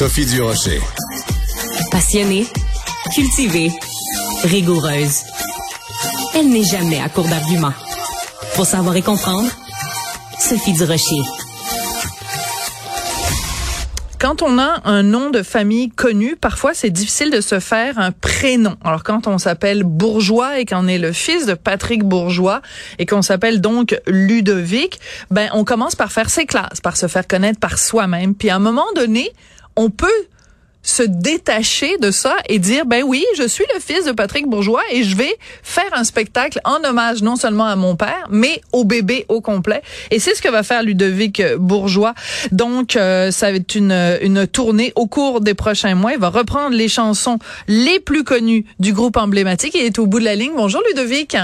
Sophie Durocher. Passionnée, cultivée, rigoureuse. Elle n'est jamais à court d'arguments. Pour savoir et comprendre, Sophie Durocher. Quand on a un nom de famille connu, parfois c'est difficile de se faire un prénom. Alors quand on s'appelle Bourgeois et qu'on est le fils de Patrick Bourgeois et qu'on s'appelle donc Ludovic, ben on commence par faire ses classes, par se faire connaître par soi-même. Puis à un moment donné, on peut se détacher de ça et dire ben oui, je suis le fils de Patrick Bourgeois et je vais faire un spectacle en hommage non seulement à mon père, mais au bébé au complet. Et c'est ce que va faire Ludovic Bourgeois. Donc euh, ça va être une une tournée au cours des prochains mois, il va reprendre les chansons les plus connues du groupe emblématique et est au bout de la ligne. Bonjour Ludovic.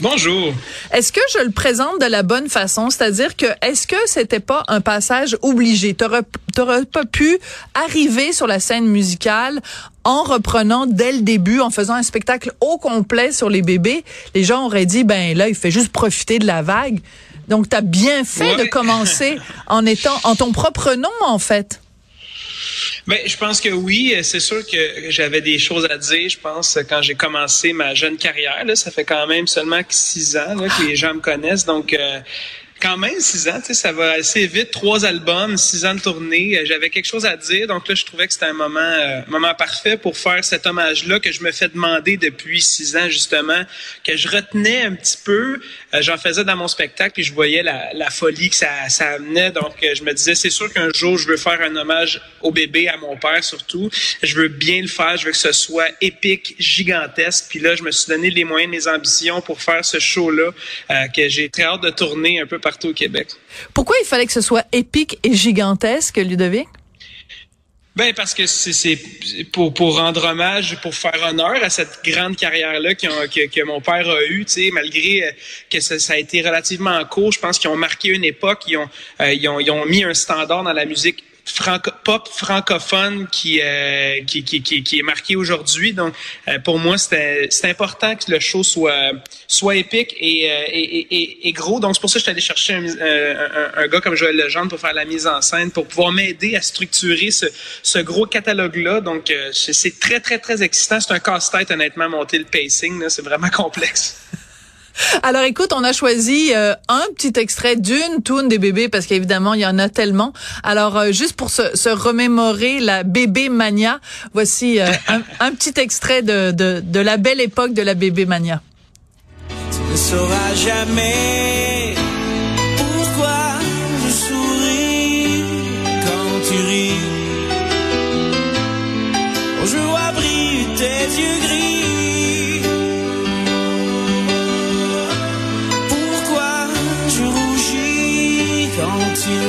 Bonjour. Est-ce que je le présente de la bonne façon? C'est-à-dire que, est-ce que c'était pas un passage obligé? T'aurais pas pu arriver sur la scène musicale en reprenant dès le début, en faisant un spectacle au complet sur les bébés? Les gens auraient dit, ben là, il fait juste profiter de la vague. Donc, tu as bien fait de commencer en étant, en ton propre nom, en fait. Ben, je pense que oui. C'est sûr que j'avais des choses à dire. Je pense quand j'ai commencé ma jeune carrière, là, ça fait quand même seulement six ans là, que les gens me connaissent. Donc, euh, quand même six ans, tu sais, ça va assez vite. Trois albums, six ans de tournée. Euh, j'avais quelque chose à dire, donc là, je trouvais que c'était un moment, euh, moment parfait pour faire cet hommage-là que je me fais demander depuis six ans justement, que je retenais un petit peu. Euh, j'en faisais dans mon spectacle, puis je voyais la, folie que ça, ça amenait. Donc, je me disais, c'est sûr qu'un jour, je veux faire un hommage au bébé, à mon père surtout. Je veux bien le faire. Je veux que ce soit épique, gigantesque. Puis là, je me suis donné les moyens, mes ambitions pour faire ce show-là que j'ai très hâte de tourner un peu partout au Québec. Pourquoi il fallait que ce soit épique et gigantesque, Ludovic? Ben parce que c'est pour pour rendre hommage, pour faire honneur à cette grande carrière là que, que, mon père a eu, tu sais, malgré que ça, ça, a été relativement court, je pense qu'ils ont marqué une époque, ils ont, euh, ils ont ils ont mis un standard dans la musique franco pop francophone qui, euh, qui, qui, qui, est marqué aujourd'hui. Donc, euh, pour moi, c'est important que le show soit, soit épique et, euh, et, et, gros. Donc, c'est pour ça que je suis allé chercher un, un, un, gars comme Joël Legendre pour faire la mise en scène, pour pouvoir m'aider à structurer ce, ce gros catalogue-là. Donc, c'est très, très, très excitant. C'est un casse-tête, honnêtement, monter le pacing. C'est vraiment complexe. Alors écoute, on a choisi euh, un petit extrait d'une toune des bébés parce qu'évidemment, il y en a tellement. Alors euh, juste pour se, se, remémorer la bébé mania, voici euh, un, un, petit extrait de, de, de, la belle époque de la bébé mania. Tu ne sauras jamais pourquoi je souris quand tu ris. Oh, je vois briller tes yeux gris.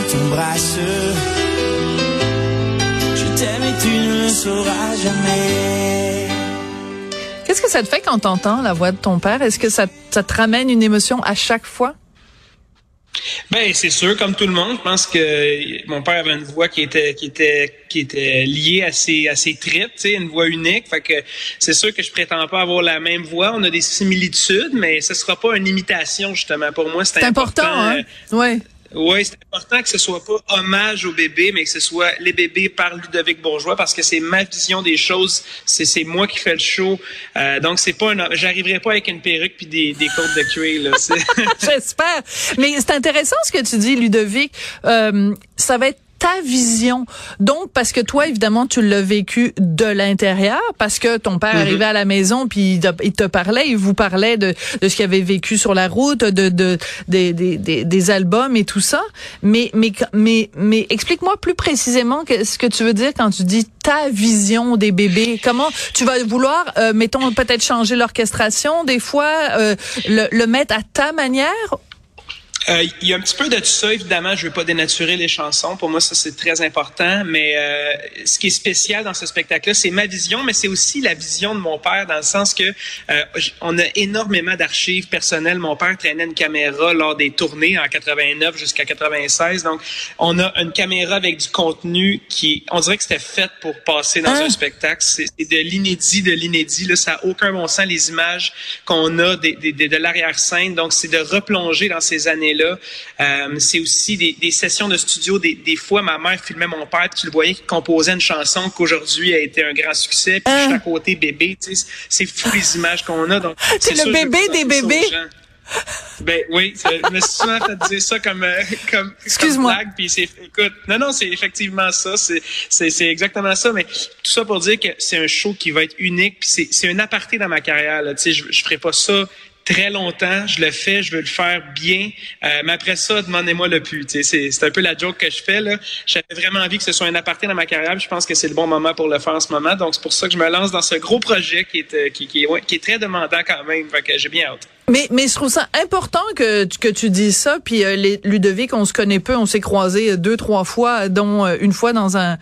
T'embrasse. Je t'aime et tu ne le sauras jamais. Qu'est-ce que ça te fait quand t'entends la voix de ton père? Est-ce que ça, ça te ramène une émotion à chaque fois? Ben c'est sûr, comme tout le monde, je pense que mon père avait une voix qui était qui était qui était liée à ses à ses tripes, tu sais, une voix unique. Fait que c'est sûr que je prétends pas avoir la même voix. On a des similitudes, mais ce sera pas une imitation justement. Pour moi, c'est important. important hein? Ouais. Oui, c'est important que ce soit pas hommage aux bébés, mais que ce soit les bébés par Ludovic Bourgeois, parce que c'est ma vision des choses. C'est moi qui fais le show. Euh, donc c'est pas un, j'arriverai pas avec une perruque puis des, des côtes de cuir. J'espère. Mais c'est intéressant ce que tu dis, Ludovic. Euh, ça va être ta vision. Donc, parce que toi, évidemment, tu l'as vécu de l'intérieur, parce que ton père mm-hmm. arrivait à la maison, puis il te, parlait, il vous parlait de, de ce qu'il avait vécu sur la route, de, de, des, des, des albums et tout ça. Mais, mais, mais, mais explique-moi plus précisément ce que tu veux dire quand tu dis ta vision des bébés. Comment tu vas vouloir, euh, mettons, peut-être changer l'orchestration des fois, euh, le, le mettre à ta manière euh, il y a un petit peu de tout ça, évidemment. Je veux pas dénaturer les chansons. Pour moi, ça, c'est très important. Mais euh, ce qui est spécial dans ce spectacle-là, c'est ma vision, mais c'est aussi la vision de mon père, dans le sens que euh, on a énormément d'archives personnelles. Mon père traînait une caméra lors des tournées en 89 jusqu'à 96. Donc, on a une caméra avec du contenu qui, on dirait que c'était fait pour passer dans un hein? spectacle. C'est de l'inédit, de l'inédit. Là, ça a aucun bon sens les images qu'on a de, de, de l'arrière-scène. Donc, c'est de replonger dans ces années là. Euh, c'est aussi des, des, sessions de studio. Des, des, fois, ma mère filmait mon père, puis tu le voyais qui composait une chanson qu'aujourd'hui a été un grand succès. Puis je suis à côté bébé. Tu sais, c'est fou les images qu'on a. Donc c'est le bébé des bébés. Ben oui, je me suis souvent fait dire ça comme euh, comme, Excuse-moi. blague. Puis c'est, écoute, non non, c'est effectivement ça. C'est, c'est, c'est exactement ça. Mais tout ça pour dire que c'est un show qui va être unique. Puis c'est, c'est un aparté dans ma carrière. Là. Tu sais, je, je ferai pas ça très longtemps. Je le fais, je veux le faire bien. Euh, mais après ça, demandez-moi le plus. C'est, un peu la joke que je fais. Là. J'avais vraiment envie que ce soit un aparté dans ma carrière. Je pense que c'est le bon moment pour le faire en ce moment. Donc, c'est pour ça que je me lance dans ce gros projet qui est, euh, qui, qui, est, qui est très demandant quand même. Fait que j'ai bien hâte. Mais, mais je trouve ça important que, que tu dises ça. Puis euh, les, Ludovic, on se connaît peu, on s'est croisés deux, trois fois, dont euh, une fois dans un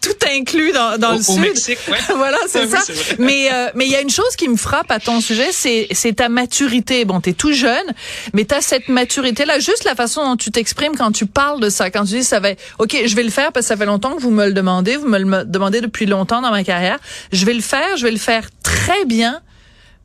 tout inclus dans, dans au, le au sud. Mexique, ouais. voilà, c'est Ouais, ça. oui, mais euh, mais il y a une chose qui me frappe à ton sujet, c'est c'est ta maturité. Bon, t'es tout jeune, mais t'as cette maturité là, juste la façon dont tu t'exprimes quand tu parles de ça, quand tu dis ça va, ok, je vais le faire parce que ça fait longtemps que vous me le demandez, vous me le demandez depuis longtemps dans ma carrière. Je vais le faire, je vais le faire très bien.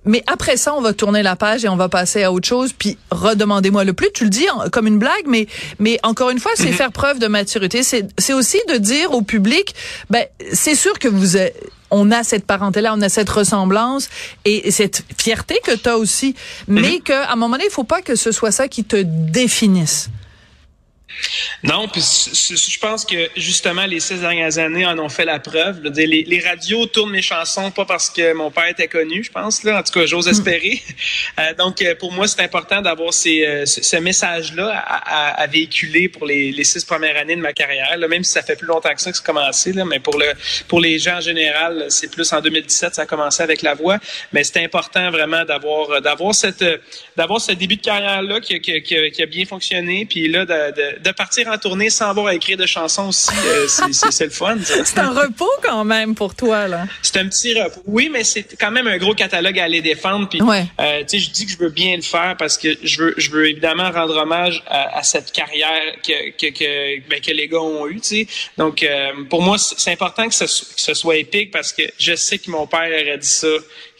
Mais après ça, on va tourner la page et on va passer à autre chose. Puis redemandez-moi le plus. Tu le dis en- comme une blague, mais mais encore une fois, c'est faire preuve de maturité. C'est c'est aussi de dire au public, ben c'est sûr que vous êtes on a cette parenté-là, on a cette ressemblance et cette fierté que tu as aussi, mais qu'à un moment donné, il faut pas que ce soit ça qui te définisse. Non, puis je pense que justement les six dernières années en ont fait la preuve. Les, les radios tournent mes chansons pas parce que mon père était connu, je pense là. En tout cas, j'ose espérer. Euh, donc euh, pour moi, c'est important d'avoir ces, euh, ce, ce message-là à, à- à véhiculer pour les, les six premières années de ma carrière. Là, même si ça fait plus longtemps que ça que c'est commencé, là, mais pour le pour les gens en général, c'est plus en 2017 ça a commencé avec la voix. Mais c'est important vraiment d'avoir d'avoir cette d'avoir ce début de carrière là qui, qui, qui, qui a bien fonctionné, puis là de, de, de partir en tournée sans avoir à écrire de chansons aussi, euh, c'est- le fun. C'est un repos quand même pour toi là. C'est un petit repos. Oui, mais c'est quand même un gros catalogue à aller défendre. Puis, Ouais. euh, tu sais, je dis que je veux bien le faire parce que je veux, je veux évidemment rendre hommage à, à cette carrière que que que, ben, que les gars ont eu. Tu sais, donc euh, pour moi, c'est important que ce, que ce soit épique parce que je sais que mon père aurait dit ça.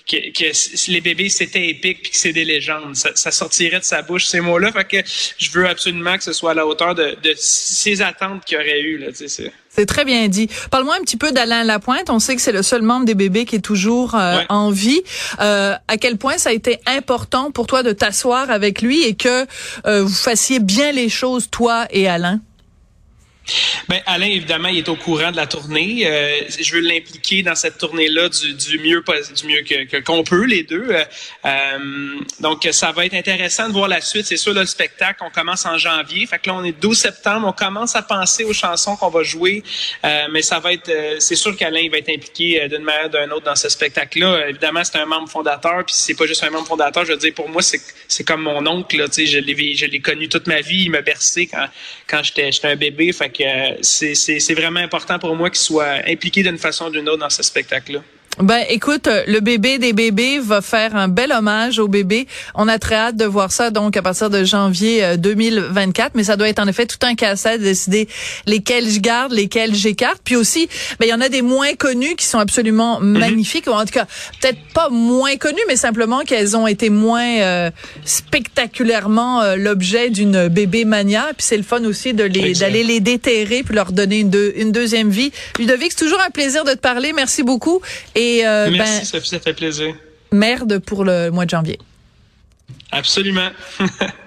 Que, que les bébés c'était épique puis que c'est des légendes, ça, ça sortirait de sa bouche ces mots-là. Fait que je veux absolument que ce soit à la hauteur de, de ces attentes qu'il aurait eu là. C'est- C'est très bien dit. Parle-moi un petit peu d'Alain Lapointe. On sait que c'est le seul membre des bébés qui est toujours euh, Ouais. en vie. Euh, à quel point ça a été important pour toi de t'asseoir avec lui et que euh, vous fassiez bien les choses, toi et Alain? Ben Alain, évidemment, il est au courant de la tournée. Euh, je veux l'impliquer dans cette tournée-là du, mieux du mieux que qu'on peut les deux. Euh, donc ça va être intéressant de voir la suite. C'est sûr là, le spectacle, on commence en janvier. Fait que là on est 12 septembre, on commence à penser aux chansons qu'on va jouer. Euh, mais ça va être, euh, c'est sûr qu'Alain va être impliqué euh, d'une manière ou d'une autre dans ce spectacle-là. Euh, évidemment, c'est un membre fondateur. Puis c'est pas juste un membre fondateur. Je veux dire, pour moi, c'est comme mon oncle. Là, je l'ai je l'ai connu toute ma vie. Il m'a bercé quand quand j'étais j'étais un bébé. Fait que c'est c'est vraiment important pour moi qu'il soit impliqué d'une façon ou d'une autre dans ce spectacle-là. Ben, écoute, euh, le bébé des bébés va faire un bel hommage au bébé. On a très hâte de voir ça, donc, à partir de janvier euh, 2024. Mais ça doit être en effet tout un casse-tête de décider lesquels je garde, lesquels j'écarte. Puis aussi, ben, il y en a des moins connus qui sont absolument magnifiques. Ou en tout cas, peut-être pas moins connus, mais simplement qu'elles ont été moins euh, spectaculairement euh, l'objet d'une bébé mania. Puis c'est le fun aussi de les d'aller les déterrer puis leur donner une, deux- une deuxième vie. Ludovic, c'est toujours un plaisir de te parler. Merci beaucoup. Et euh, Merci, ben, Sophie, ça fait plaisir. merde pour le mois de janvier. Absolument.